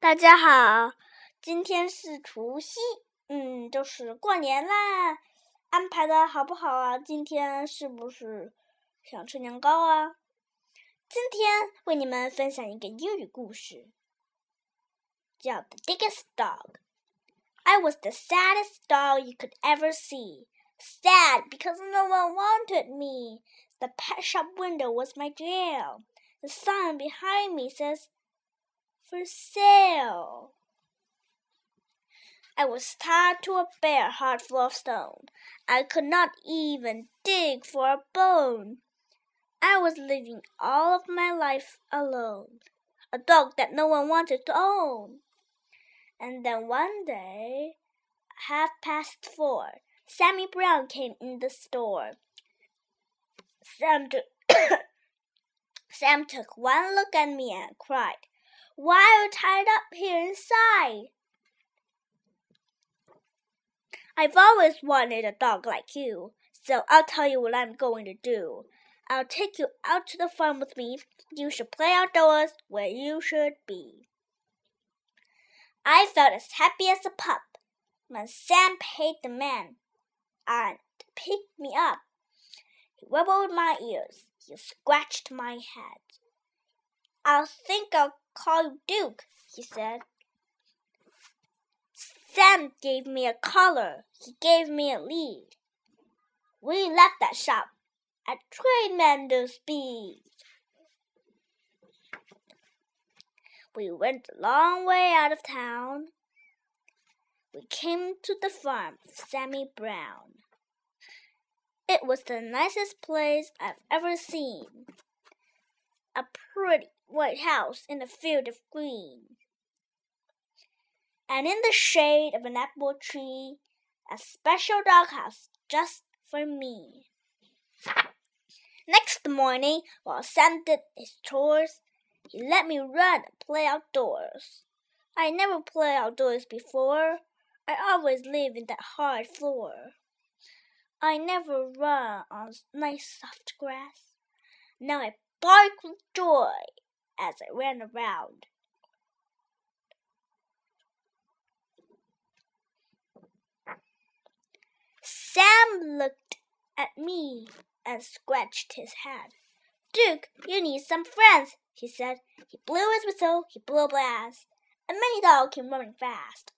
大家好，今天是除夕，嗯，就是过年啦。安排的好不好啊？今天是不是想吃年糕啊？今天为你们分享一个英语故事，叫《The Biggest Dog》。I was the saddest dog you could ever see. Sad because no one wanted me. The pet shop window was my jail. The sign behind me says, For sale. I was tied to a bare, hard floor of stone. I could not even dig for a bone. I was living all of my life alone, a dog that no one wanted to own. And then one day, half past four, Sammy Brown came in the store. Sam Sam took one look at me and cried, Why are you tied up here inside? I've always wanted a dog like you, so I'll tell you what I'm going to do. I'll take you out to the farm with me. You should play outdoors where you should be. I felt as happy as a pup when Sam paid the man and picked me up. He wibbled my ears. He scratched my head. I'll think I'll call you Duke, he said. Sam gave me a collar. He gave me a lead. We left that shop at tremendous speed. We went a long way out of town. We came to the farm of Sammy Brown. It was the nicest place I've ever seen. A pretty white house in a field of green. And in the shade of an apple tree, a special doghouse just for me. Next morning, while Sam did his chores, he let me run and play outdoors. I never played outdoors before. I always live in that hard floor. I never run on nice soft grass. Now I bark with joy as I ran around. Sam looked at me and scratched his head. Duke, you need some friends, he said. He blew his whistle, he blew a blast, and many dogs came running fast.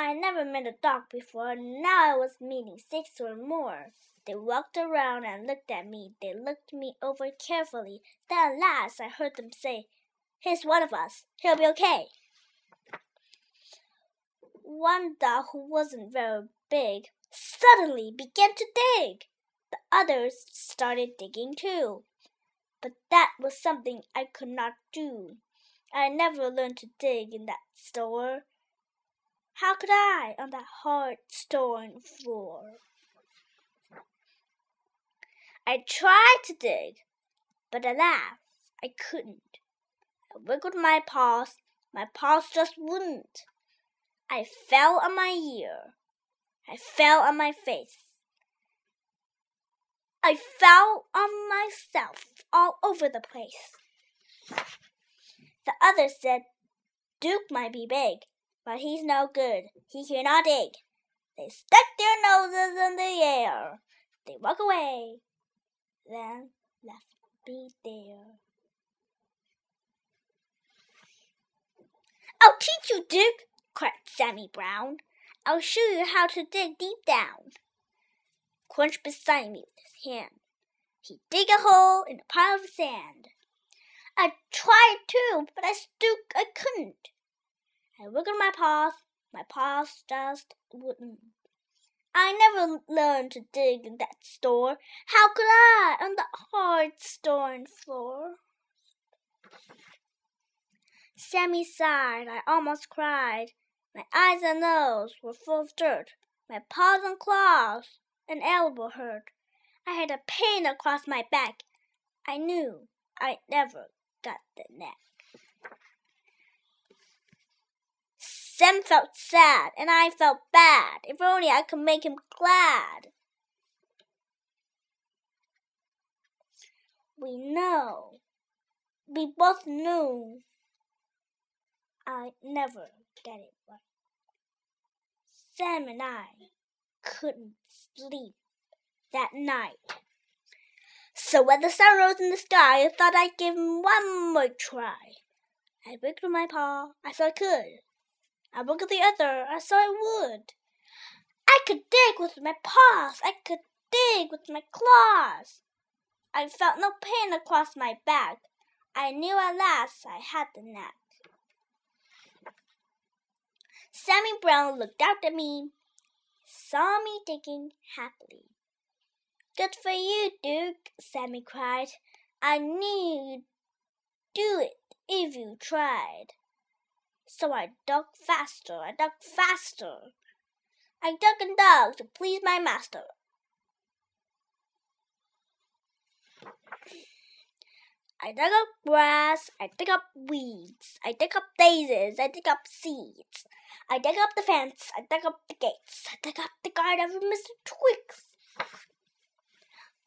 I never met a dog before, now I was meeting six or more. They walked around and looked at me. They looked me over carefully. Then at last I heard them say, Here's one of us. He'll be okay. One dog who wasn't very big suddenly began to dig. The others started digging too. But that was something I could not do. I never learned to dig in that store. How could I on that hard stone floor? I tried to dig, but alas, I couldn't. I wiggled my paws, my paws just wouldn't. I fell on my ear. I fell on my face. I fell on myself all over the place. The others said, Duke might be big, but he's no good. He cannot dig. They stuck their noses in the air. They walk away, then left me there. I'll teach you, Duke, cried Sammy Brown. I'll show you how to dig deep down. Crunch beside me with his hand. He dig a hole in a pile of sand. I tried too, but I stooped, I couldn't. I wiggled my paws, my paws just wouldn't. I never learned to dig in that store. How could I on the hard stone floor? Sammy sighed. I almost cried. My eyes and nose were full of dirt. My paws and claws and elbow hurt. I had a pain across my back. I knew I never got the neck. Sam felt sad, and I felt bad. If only I could make him glad. We know we both knew I never get it right. Sam and I couldn't sleep that night. So when the sun rose in the sky, I thought I'd give him one more try. I wiggled my paw, I thought I could. I wiggled the other, I saw I would. I could dig with my paws, I could dig with my claws. I felt no pain across my back. I knew at last I had the knack. Sammy Brown looked out at me, saw me digging happily. Good for you, Duke, Sammy cried. I knew you'd do it if you tried. So I dug faster, I dug faster. I dug and dug to please my master. I dug up grass, I dig up weeds, I dig up daisies, I dig up seeds. I dug up the fence, I dug up the gates, I dug up the garden of Mr. Twix.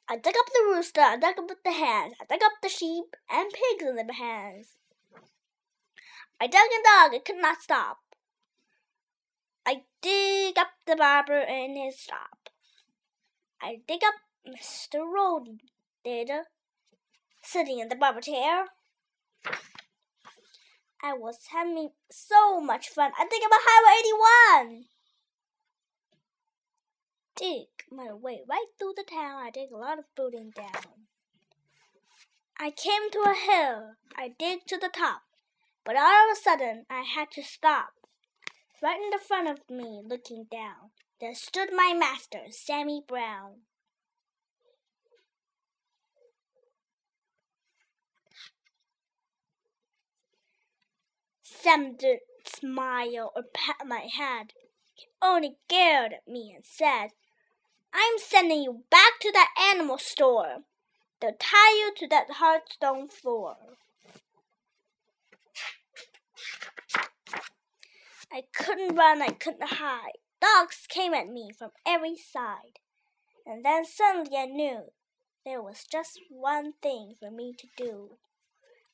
I dug up the rooster, I dug up the hens, I dug up the sheep and pigs in the pens. I dug and dug, I could not stop. I dig up the barber in his shop. I dig up Mr. Rody, did, sitting in the barber chair. I was having so much fun. I dig up Highway 81 dig my way right through the town. I dig a lot of building down. I came to a hill. I dig to the top. But all of a sudden, I had to stop. Right in the front of me, looking down, there stood my master, Sammy Brown. Sam didn't smile or pat my head. He only glared at me and said, I'm sending you back to that animal store. They'll tie you to that hard stone floor. I couldn't run, I couldn't hide. Dogs came at me from every side. And then suddenly I knew there was just one thing for me to do.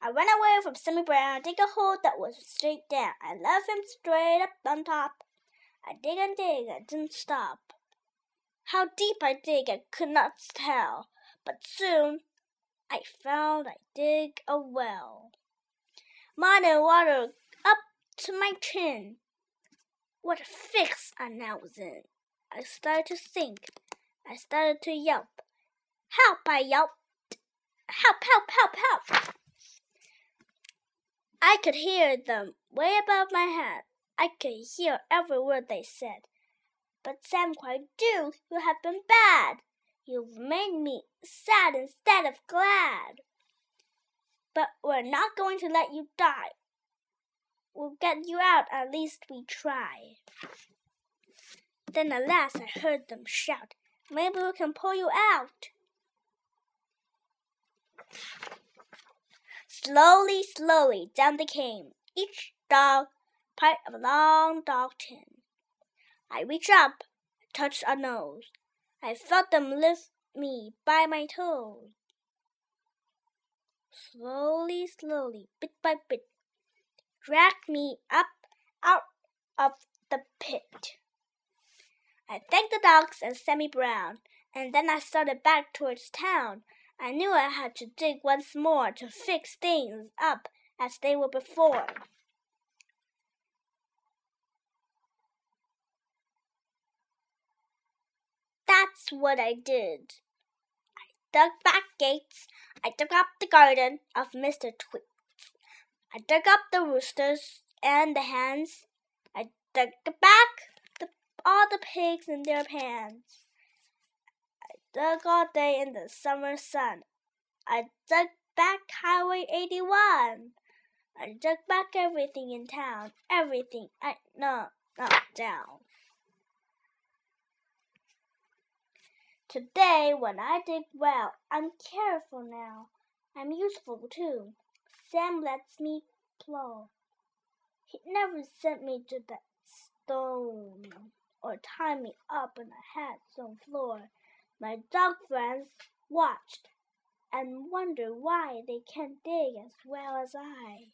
I ran away from Sammy Brown, dig a hole that was straight down. I left him straight up on top. I dig and dig, I didn't stop. How deep I dig I could not tell, but soon I found I dig a well. Mud and water up to my chin. What a fix I now was in. I started to sink. I started to yelp. Help! I yelped. Help! Help! Help! Help! I could hear them way above my head. I could hear every word they said. But Sam cried, "Do! You have been bad. You've made me sad instead of glad. But we're not going to let you die. We'll get you out, at least we try." Then at last I heard them shout, "Maybe we can pull you out." Slowly, slowly down they came, each dog part of a long dog chain. I reached up, touched a nose. I felt them lift me by my toes. Slowly, slowly, bit by bit, dragged me up out of the pit. I thanked the dogs and Sammy Brown, and then I started back towards town. I knew I had to dig once more to fix things up as they were before. That's what I did. Dug back gates. I dug up the garden of Mr. Twix. I dug up the roosters and the hens. I dug back the, all the pigs in their pans. I dug all day in the summer sun. I dug back Highway 81. I dug back everything in town, everything I no, not down. Today, when I dig well, I'm careful now. I'm useful too. Sam lets me plow. He never sent me to that stone or tie me up in a headstone floor. My dog friends watched and wonder why they can't dig as well as I.